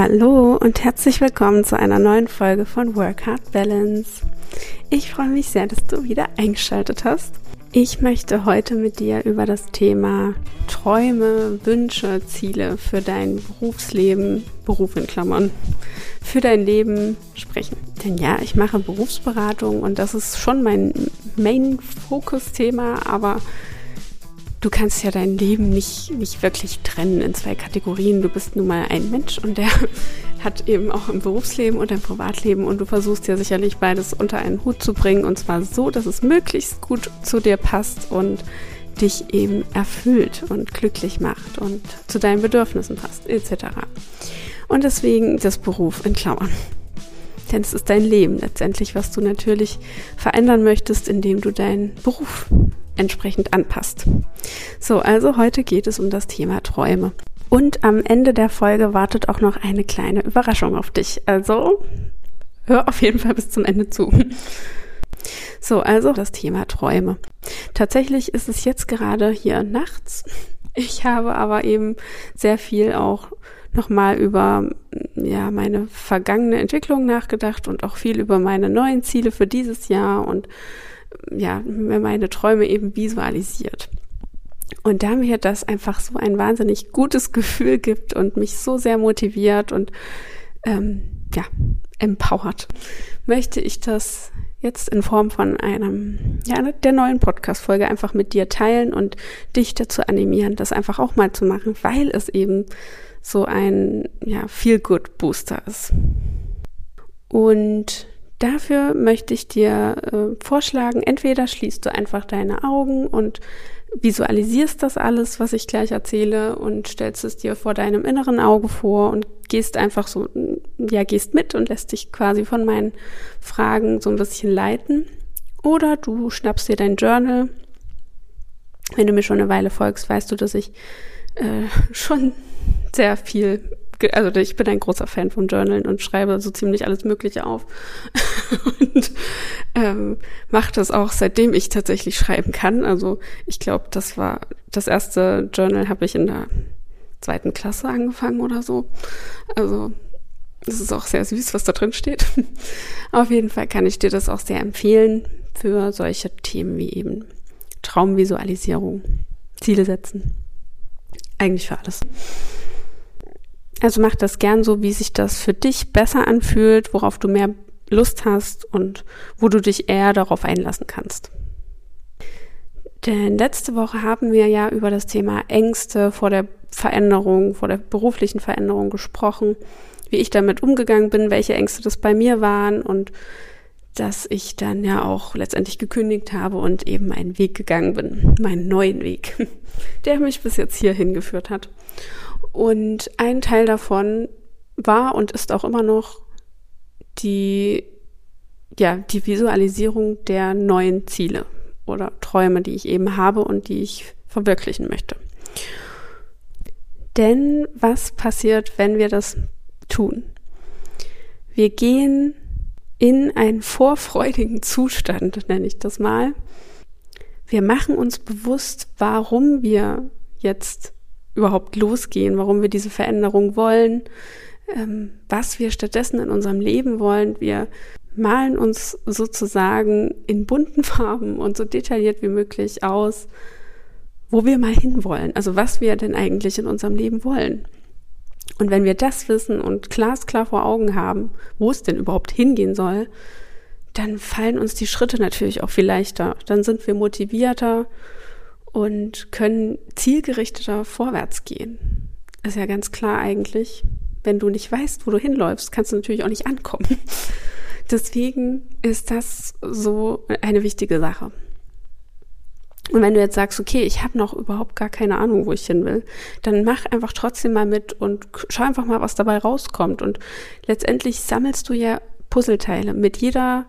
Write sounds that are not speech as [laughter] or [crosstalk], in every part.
Hallo und herzlich willkommen zu einer neuen Folge von Work Hard Balance. Ich freue mich sehr, dass du wieder eingeschaltet hast. Ich möchte heute mit dir über das Thema Träume, Wünsche, Ziele für dein Berufsleben, Beruf in Klammern, für dein Leben sprechen. Denn ja, ich mache Berufsberatung und das ist schon mein Main-Fokus-Thema, aber du kannst ja dein Leben nicht, nicht wirklich trennen in zwei Kategorien. Du bist nun mal ein Mensch und der [laughs] hat eben auch ein Berufsleben und ein Privatleben und du versuchst ja sicherlich beides unter einen Hut zu bringen und zwar so, dass es möglichst gut zu dir passt und dich eben erfüllt und glücklich macht und zu deinen Bedürfnissen passt, etc. Und deswegen das Beruf in Klammern. Denn es ist dein Leben letztendlich, was du natürlich verändern möchtest, indem du deinen Beruf entsprechend anpasst. So, also heute geht es um das Thema Träume. Und am Ende der Folge wartet auch noch eine kleine Überraschung auf dich. Also hör auf jeden Fall bis zum Ende zu. So, also das Thema Träume. Tatsächlich ist es jetzt gerade hier nachts. Ich habe aber eben sehr viel auch nochmal über ja meine vergangene Entwicklung nachgedacht und auch viel über meine neuen Ziele für dieses Jahr und ja, mir meine Träume eben visualisiert. Und da mir das einfach so ein wahnsinnig gutes [laughs] Gefühl gibt und mich so sehr motiviert und ähm, ja, empowert, möchte ich das jetzt in Form von einem, ja, der neuen Podcast-Folge einfach mit dir teilen und dich dazu animieren, das einfach auch mal zu machen, weil es eben so ein, ja, Feel-Good-Booster ist. Und Dafür möchte ich dir äh, vorschlagen, entweder schließt du einfach deine Augen und visualisierst das alles, was ich gleich erzähle und stellst es dir vor deinem inneren Auge vor und gehst einfach so, ja, gehst mit und lässt dich quasi von meinen Fragen so ein bisschen leiten. Oder du schnappst dir dein Journal. Wenn du mir schon eine Weile folgst, weißt du, dass ich äh, [laughs] schon sehr viel also ich bin ein großer Fan von Journalen und schreibe so ziemlich alles Mögliche auf. [laughs] und ähm, mache das auch seitdem ich tatsächlich schreiben kann. Also ich glaube, das war das erste Journal habe ich in der zweiten Klasse angefangen oder so. Also es ist auch sehr süß, was da drin steht. [laughs] Auf jeden Fall kann ich dir das auch sehr empfehlen für solche Themen wie eben Traumvisualisierung, Ziele setzen. Eigentlich für alles. Also mach das gern so, wie sich das für dich besser anfühlt, worauf du mehr Lust hast und wo du dich eher darauf einlassen kannst. Denn letzte Woche haben wir ja über das Thema Ängste vor der Veränderung, vor der beruflichen Veränderung gesprochen, wie ich damit umgegangen bin, welche Ängste das bei mir waren und dass ich dann ja auch letztendlich gekündigt habe und eben meinen Weg gegangen bin, meinen neuen Weg, [laughs] der mich bis jetzt hier hingeführt hat. Und ein Teil davon war und ist auch immer noch die, ja, die Visualisierung der neuen Ziele oder Träume, die ich eben habe und die ich verwirklichen möchte. Denn was passiert, wenn wir das tun? Wir gehen in einen vorfreudigen Zustand, nenne ich das mal. Wir machen uns bewusst, warum wir jetzt überhaupt losgehen, warum wir diese Veränderung wollen, ähm, was wir stattdessen in unserem Leben wollen. Wir malen uns sozusagen in bunten [laughs] Farben und so detailliert wie möglich aus, wo wir mal hinwollen, also was wir denn eigentlich in unserem Leben wollen. Und wenn wir das wissen und glasklar vor Augen haben, wo es denn überhaupt hingehen soll, dann fallen uns die Schritte natürlich auch viel leichter. Dann sind wir motivierter und können zielgerichteter vorwärts gehen. Ist ja ganz klar eigentlich. Wenn du nicht weißt, wo du hinläufst, kannst du natürlich auch nicht ankommen. [laughs] Deswegen ist das so eine wichtige Sache. Und wenn du jetzt sagst, okay, ich habe noch überhaupt gar keine Ahnung, wo ich hin will, dann mach einfach trotzdem mal mit und schau einfach mal, was dabei rauskommt. Und letztendlich sammelst du ja Puzzleteile mit jeder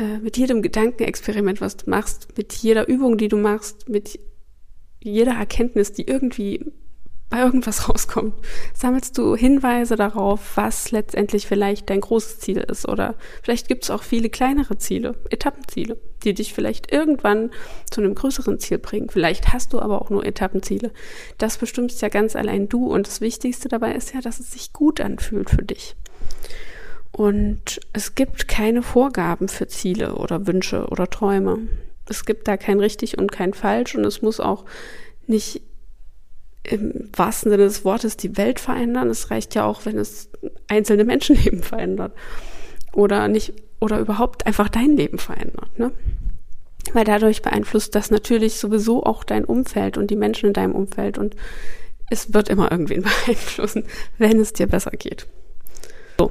äh, mit jedem Gedankenexperiment, was du machst, mit jeder Übung, die du machst, mit jeder Erkenntnis, die irgendwie bei irgendwas [laughs] rauskommt, sammelst du Hinweise darauf, was letztendlich vielleicht dein großes Ziel ist. Oder vielleicht gibt es auch viele kleinere Ziele, Etappenziele, die dich vielleicht irgendwann zu einem größeren Ziel bringen. Vielleicht hast du aber auch nur Etappenziele. Das bestimmst ja ganz allein du. Und das Wichtigste dabei ist ja, dass es sich gut anfühlt für dich. Und es gibt keine Vorgaben für Ziele oder Wünsche oder Träume. Es gibt da kein richtig und kein falsch und es muss auch nicht im wahrsten Sinne des Wortes die Welt verändern. Es reicht ja auch, wenn es einzelne Menschenleben verändert. Oder nicht, oder überhaupt einfach dein Leben verändert, ne? Weil dadurch beeinflusst das natürlich sowieso auch dein Umfeld und die Menschen in deinem Umfeld und es wird immer irgendwen [laughs] beeinflussen, wenn es dir besser geht. So.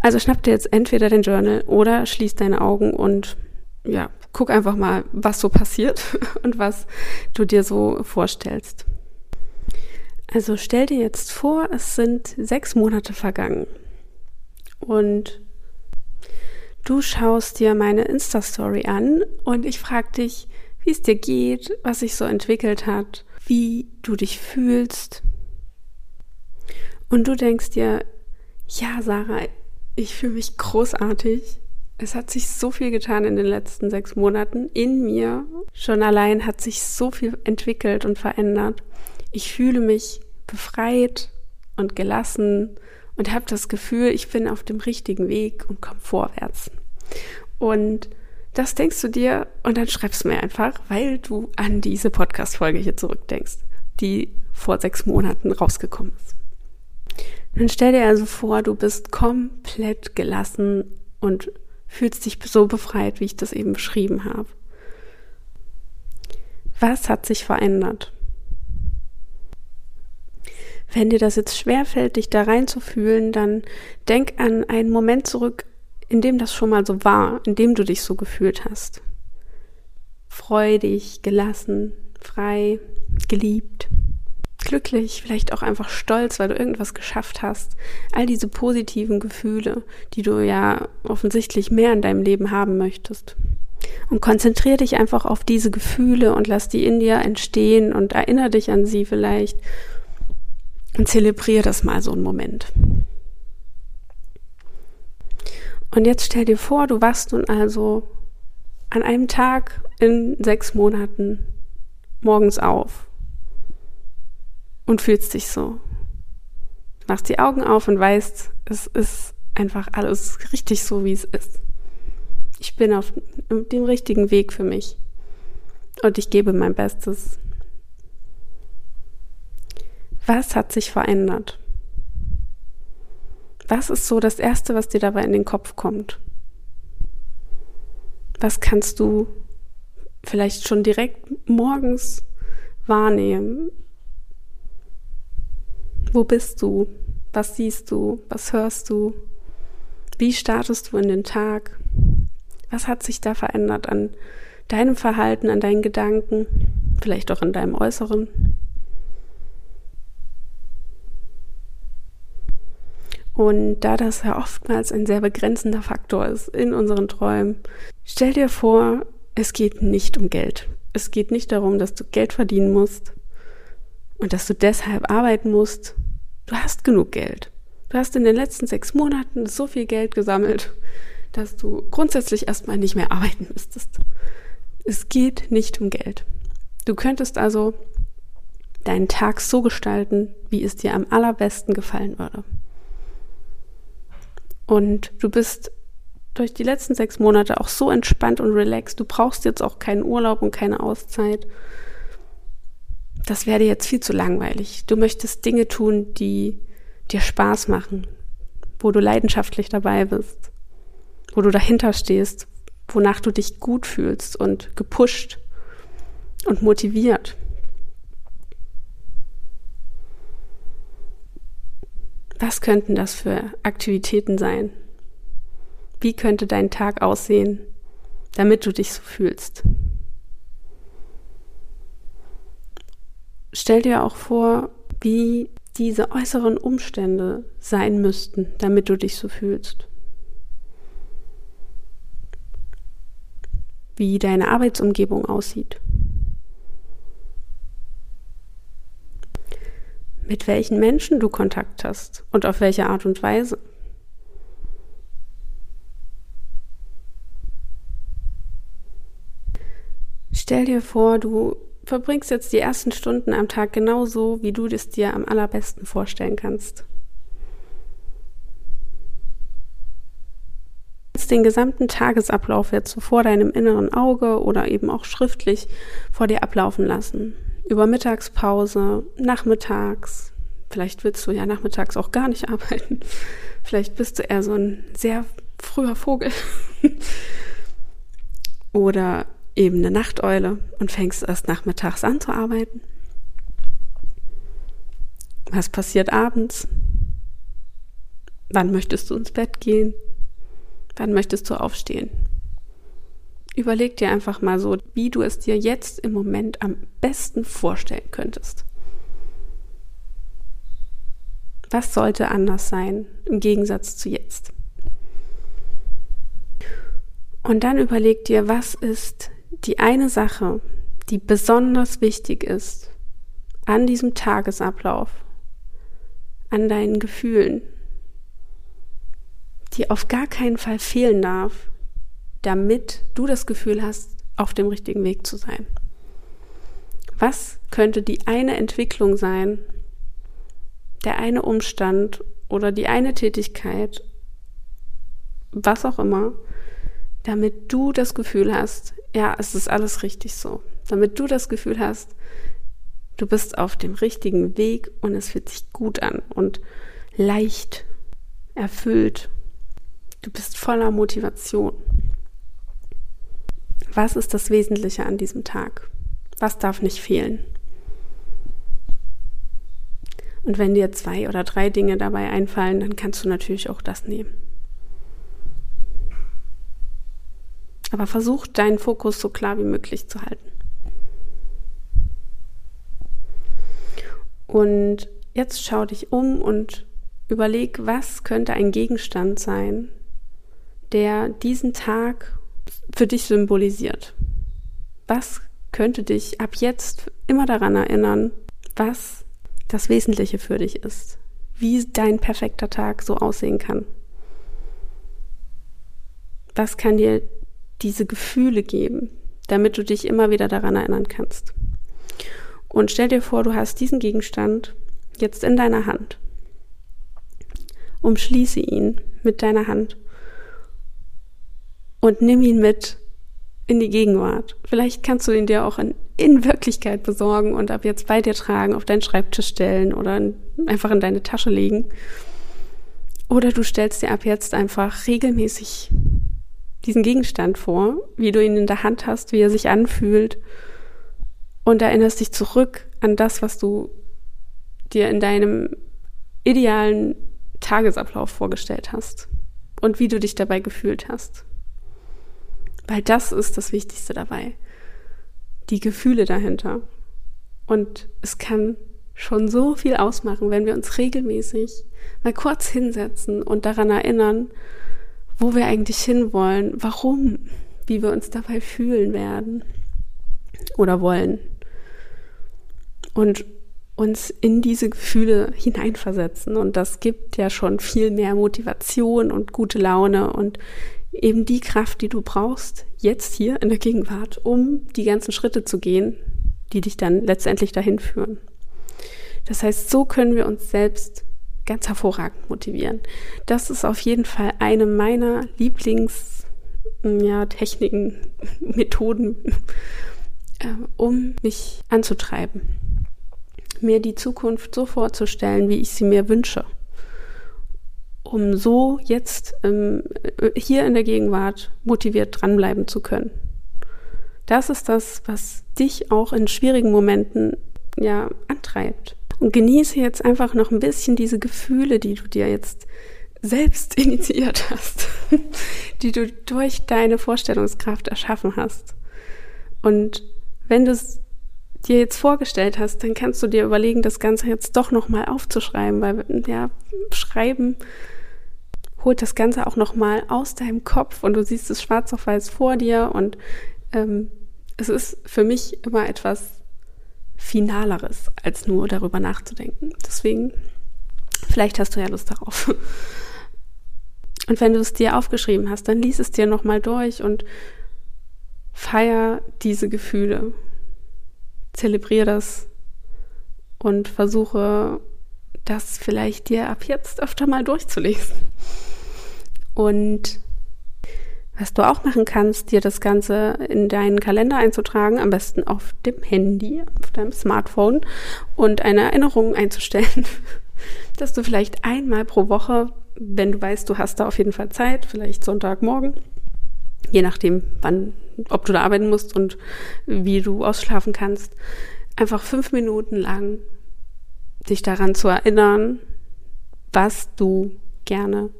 Also schnapp dir jetzt entweder den Journal oder schließ deine Augen und ja, guck einfach mal, was so passiert [laughs] und was du dir so vorstellst. Also stell dir jetzt vor, es sind sechs Monate vergangen und du schaust dir meine Insta-Story an und ich frage dich, wie es dir geht, was sich so entwickelt hat, wie du dich fühlst. Und du denkst dir, ja, Sarah, ich fühle mich großartig. Es hat sich so viel getan in den letzten sechs Monaten in mir. Schon allein hat sich so viel entwickelt und verändert. Ich fühle mich befreit und gelassen und habe das Gefühl, ich bin auf dem richtigen Weg und komme vorwärts. Und das denkst du dir und dann schreibst du mir einfach, weil du an diese Podcast-Folge hier zurückdenkst, die vor sechs Monaten rausgekommen ist. Dann stell dir also vor, du bist komplett gelassen und fühlst dich so befreit, wie ich das eben beschrieben habe. Was hat sich verändert? Wenn dir das jetzt schwerfällt, dich da reinzufühlen, dann denk an einen Moment zurück, in dem das schon mal so war, in dem du dich so gefühlt hast. Freudig, gelassen, frei, geliebt, glücklich, vielleicht auch einfach stolz, weil du irgendwas geschafft hast. All diese positiven Gefühle, die du ja offensichtlich mehr in deinem Leben haben möchtest. Und konzentriere dich einfach auf diese Gefühle und lass die in dir entstehen und erinnere dich an sie vielleicht und zelebriere das mal so einen Moment. Und jetzt stell dir vor, du wachst nun also an einem Tag in sechs Monaten morgens auf und fühlst dich so. Machst die Augen auf und weißt, es ist einfach alles richtig so, wie es ist. Ich bin auf dem richtigen Weg für mich und ich gebe mein Bestes. Was hat sich verändert? Was ist so das Erste, was dir dabei in den Kopf kommt? Was kannst du vielleicht schon direkt morgens wahrnehmen? Wo bist du? Was siehst du? Was hörst du? Wie startest du in den Tag? Was hat sich da verändert an deinem Verhalten, an deinen Gedanken, vielleicht auch an deinem Äußeren? Und da das ja oftmals ein sehr begrenzender Faktor ist in unseren Träumen, stell dir vor, es geht nicht um Geld. Es geht nicht darum, dass du Geld verdienen musst und dass du deshalb arbeiten musst. Du hast genug Geld. Du hast in den letzten sechs Monaten so viel Geld gesammelt, dass du grundsätzlich erstmal nicht mehr arbeiten müsstest. Es geht nicht um Geld. Du könntest also deinen Tag so gestalten, wie es dir am allerbesten gefallen würde. Und du bist durch die letzten sechs Monate auch so entspannt und relaxed. Du brauchst jetzt auch keinen Urlaub und keine Auszeit. Das dir jetzt viel zu langweilig. Du möchtest Dinge tun, die dir Spaß machen, wo du leidenschaftlich dabei bist, wo du dahinter stehst, wonach du dich gut fühlst und gepusht und motiviert. Was könnten das für Aktivitäten sein? Wie könnte dein Tag aussehen, damit du dich so fühlst? Stell dir auch vor, wie diese äußeren Umstände sein müssten, damit du dich so fühlst. Wie deine Arbeitsumgebung aussieht. mit welchen Menschen du Kontakt hast und auf welche Art und Weise. Stell dir vor, du verbringst jetzt die ersten Stunden am Tag genauso, wie du es dir am allerbesten vorstellen kannst. den gesamten Tagesablauf jetzt so vor deinem inneren Auge oder eben auch schriftlich vor dir ablaufen lassen. Über Mittagspause, nachmittags. Vielleicht willst du ja nachmittags auch gar nicht [laughs] arbeiten. Vielleicht bist du eher so ein sehr früher Vogel. [laughs] oder eben eine Nachteule und fängst erst nachmittags an zu arbeiten. Was passiert abends? Wann möchtest du ins Bett gehen? Wann möchtest du aufstehen? Überleg dir einfach mal so, wie du es dir jetzt im Moment am besten vorstellen könntest. Was sollte anders sein im Gegensatz zu jetzt? Und dann überleg dir, was ist die eine Sache, die besonders wichtig ist an diesem Tagesablauf, an deinen Gefühlen, die auf gar keinen Fall fehlen darf, damit du das Gefühl hast, auf dem richtigen Weg zu sein. Was könnte die eine Entwicklung sein, der eine Umstand oder die eine Tätigkeit, was auch immer, damit du das Gefühl hast, ja, es ist alles richtig so. Damit du das Gefühl hast, du bist auf dem richtigen Weg und es fühlt sich gut an und leicht, erfüllt Du bist voller Motivation. Was ist das Wesentliche an diesem Tag? Was darf nicht fehlen? Und wenn dir zwei oder drei Dinge dabei einfallen, dann kannst du natürlich auch das nehmen. Aber versuch deinen Fokus so klar wie möglich zu halten. Und jetzt schau dich um und überleg, was könnte ein Gegenstand sein, der diesen Tag für dich symbolisiert? Was könnte dich ab jetzt immer daran erinnern, was das Wesentliche für dich ist? Wie dein perfekter Tag so aussehen kann? Was kann dir diese Gefühle geben, damit du dich immer wieder daran erinnern kannst? Und stell dir vor, du hast diesen Gegenstand jetzt in deiner Hand. Umschließe ihn mit deiner Hand und nimm ihn mit in die Gegenwart. Vielleicht kannst du ihn dir auch in, in Wirklichkeit besorgen und ab jetzt bei dir tragen, auf deinen Schreibtisch stellen oder in, einfach in deine Tasche legen. Oder du stellst dir ab jetzt einfach regelmäßig diesen Gegenstand vor, wie du ihn in der Hand hast, wie er sich anfühlt und erinnerst dich zurück an das, was du dir in deinem idealen Tagesablauf vorgestellt hast und wie du dich dabei gefühlt hast. Weil das ist das Wichtigste dabei. Die Gefühle dahinter. Und es kann schon so viel ausmachen, wenn wir uns regelmäßig mal kurz hinsetzen und daran erinnern, wo wir eigentlich hinwollen, warum, wie wir uns dabei fühlen werden oder wollen. Und uns in diese Gefühle hineinversetzen. Und das gibt ja schon viel mehr Motivation und gute Laune und eben die Kraft, die du brauchst, jetzt hier in der Gegenwart, um die ganzen Schritte zu gehen, die dich dann letztendlich dahin führen. Das heißt, so können wir uns selbst ganz hervorragend motivieren. Das ist auf jeden Fall eine meiner Lieblings ja, Techniken, [laughs] Methoden, äh, um mich anzutreiben, mir die Zukunft so vorzustellen, wie ich sie mir wünsche um so jetzt ähm, hier in der Gegenwart motiviert dranbleiben zu können. Das ist das, was dich auch in schwierigen Momenten ja antreibt. Und genieße jetzt einfach noch ein bisschen diese Gefühle, die du dir jetzt selbst [laughs] initiiert hast, die du durch deine Vorstellungskraft erschaffen hast. Und wenn du es dir jetzt vorgestellt hast, dann kannst du dir überlegen, das Ganze jetzt doch nochmal aufzuschreiben, weil ja, schreiben holt das Ganze auch nochmal aus deinem Kopf und du siehst es schwarz auf weiß vor dir und ähm, es ist für mich immer etwas Finaleres, als nur darüber nachzudenken. Deswegen, vielleicht hast du ja Lust darauf. [laughs] Und wenn du es dir aufgeschrieben hast, dann lies es dir nochmal durch und feier diese Gefühle. Zelebriere das und versuche das vielleicht dir ab jetzt öfter mal durchzulesen. Und was du auch machen kannst, dir das Ganze in deinen Kalender einzutragen, am besten auf dem Handy, auf deinem Smartphone und eine Erinnerung einzustellen, [laughs] dass du vielleicht einmal pro Woche, wenn du weißt, du hast da auf jeden Fall Zeit, vielleicht Sonntagmorgen, je nachdem, wann, ob du da arbeiten musst und wie du ausschlafen kannst, einfach fünf Minuten lang dich daran zu erinnern, was du gerne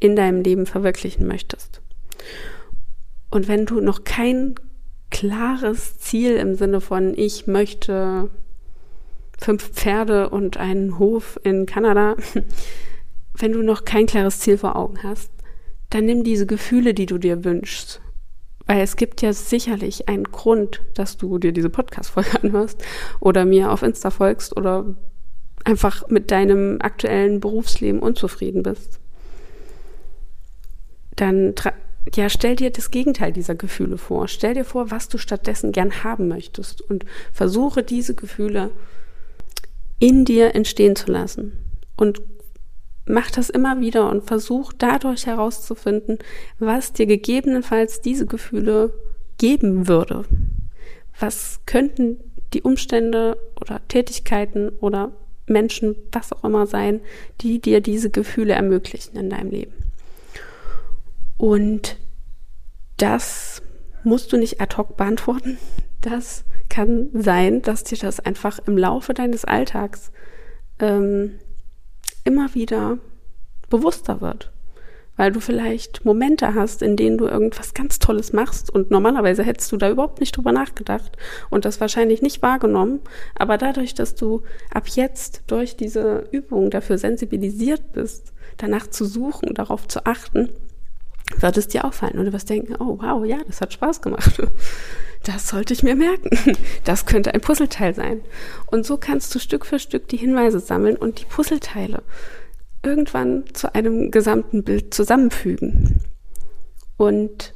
in deinem Leben verwirklichen möchtest. Und wenn du noch kein klares Ziel im Sinne von ich möchte fünf Pferde und einen Hof in Kanada, [laughs] wenn du noch kein klares Ziel vor Augen hast, dann nimm diese Gefühle, die du dir wünschst. Weil es gibt ja sicherlich einen Grund, dass du dir diese Podcast-Folge [laughs] anhörst oder mir auf Insta folgst oder einfach mit deinem aktuellen Berufsleben unzufrieden bist dann ja, stell dir das Gegenteil dieser Gefühle vor. Stell dir vor, was du stattdessen gern haben möchtest und versuche diese Gefühle in dir entstehen zu lassen. Und mach das immer wieder und versuch dadurch herauszufinden, was dir gegebenenfalls diese Gefühle geben würde. Was könnten die Umstände oder Tätigkeiten oder Menschen, was auch immer sein, die dir diese Gefühle ermöglichen in deinem Leben. Und das musst du nicht ad hoc beantworten. Das kann sein, dass dir das einfach im Laufe deines Alltags ähm, immer wieder bewusster wird. Weil du vielleicht Momente hast, in denen du irgendwas ganz Tolles machst und normalerweise hättest du da überhaupt nicht drüber nachgedacht und das wahrscheinlich nicht wahrgenommen. Aber dadurch, dass du ab jetzt durch diese Übung dafür sensibilisiert bist, danach zu suchen, darauf zu achten, wird es dir auffallen und du wirst denken, oh wow, ja, das hat Spaß gemacht. [laughs] Das sollte ich mir merken. [laughs] Das könnte ein Puzzleteil sein. Und so kannst du Stück für Stück die Hinweise sammeln und die Puzzleteile irgendwann zu einem gesamten Bild zusammenfügen. Und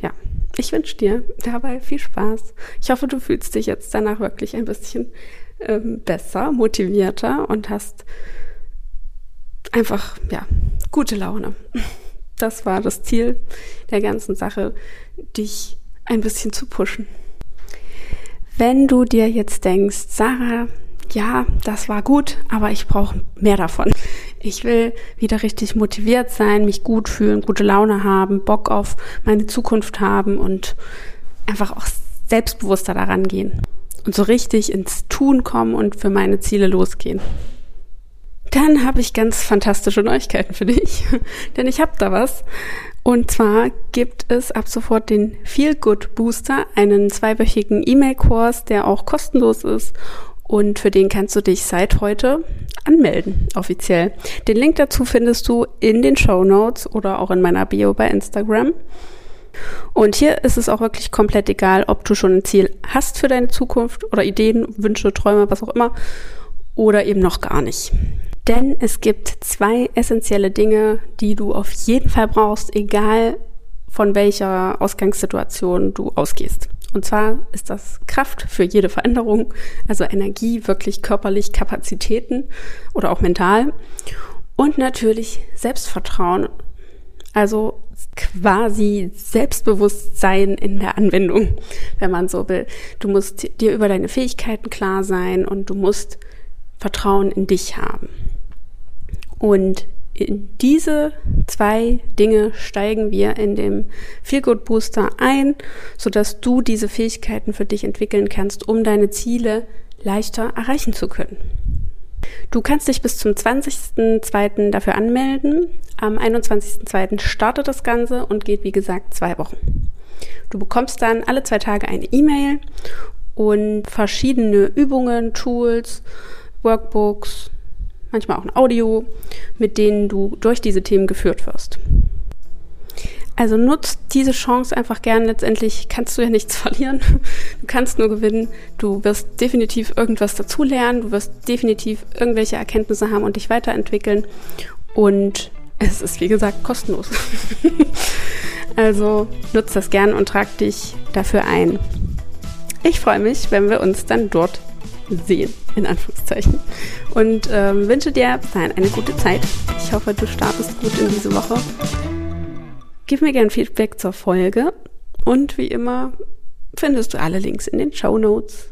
ja, ich wünsche dir dabei viel Spaß. Ich hoffe, du fühlst dich jetzt danach wirklich ein bisschen ähm, besser, motivierter und hast einfach, ja, gute Laune. [laughs] Das war das Ziel der ganzen Sache, dich ein bisschen zu pushen. Wenn du dir jetzt denkst, Sarah, ja, das war gut, aber ich brauche mehr davon. Ich will wieder richtig motiviert sein, mich gut fühlen, gute Laune haben, Bock auf meine Zukunft haben und einfach auch selbstbewusster daran gehen und so richtig ins Tun kommen und für meine Ziele losgehen. Dann habe ich ganz fantastische Neuigkeiten für dich, [laughs] denn ich habe da was. Und zwar gibt es ab sofort den Feel Good Booster, einen zweiwöchigen E-Mail-Kurs, der auch kostenlos ist und für den kannst du dich seit heute anmelden, offiziell. Den Link dazu findest du in den Show Notes oder auch in meiner Bio bei Instagram. Und hier ist es auch wirklich komplett egal, ob du schon ein Ziel hast für deine Zukunft oder Ideen, Wünsche, Träume, was auch immer, oder eben noch gar nicht. Denn es gibt zwei essentielle Dinge, die du auf jeden Fall brauchst, egal von welcher Ausgangssituation du ausgehst. Und zwar ist das Kraft für jede Veränderung, also Energie, wirklich körperlich Kapazitäten oder auch mental. Und natürlich Selbstvertrauen, also quasi Selbstbewusstsein in der Anwendung, wenn man so will. Du musst dir über deine Fähigkeiten klar sein und du musst Vertrauen in dich haben. Und in diese zwei Dinge steigen wir in dem Feel Good Booster ein, sodass du diese Fähigkeiten für dich entwickeln kannst, um deine Ziele leichter erreichen zu können. Du kannst dich bis zum 20.02. dafür anmelden. Am 21.02. startet das Ganze und geht, wie gesagt, zwei Wochen. Du bekommst dann alle zwei Tage eine E-Mail und verschiedene Übungen, Tools, Workbooks, manchmal auch ein Audio, mit denen du durch diese Themen geführt wirst. Also nutzt diese Chance einfach gern. Letztendlich kannst du ja nichts [laughs] verlieren. Du kannst nur gewinnen. Du wirst definitiv irgendwas dazulernen. Du wirst definitiv irgendwelche Erkenntnisse haben und dich weiterentwickeln. Und es ist, wie gesagt, kostenlos. [laughs] also nutzt das gern und trag dich dafür ein. Ich freue mich, wenn wir uns dann dort sehen, in Anführungszeichen. Und ähm, wünsche dir bis dahin eine gute Zeit. Ich hoffe, du startest gut in diese Woche. Gib mir gern Feedback zur Folge und wie immer findest du alle Links in den Show Notes.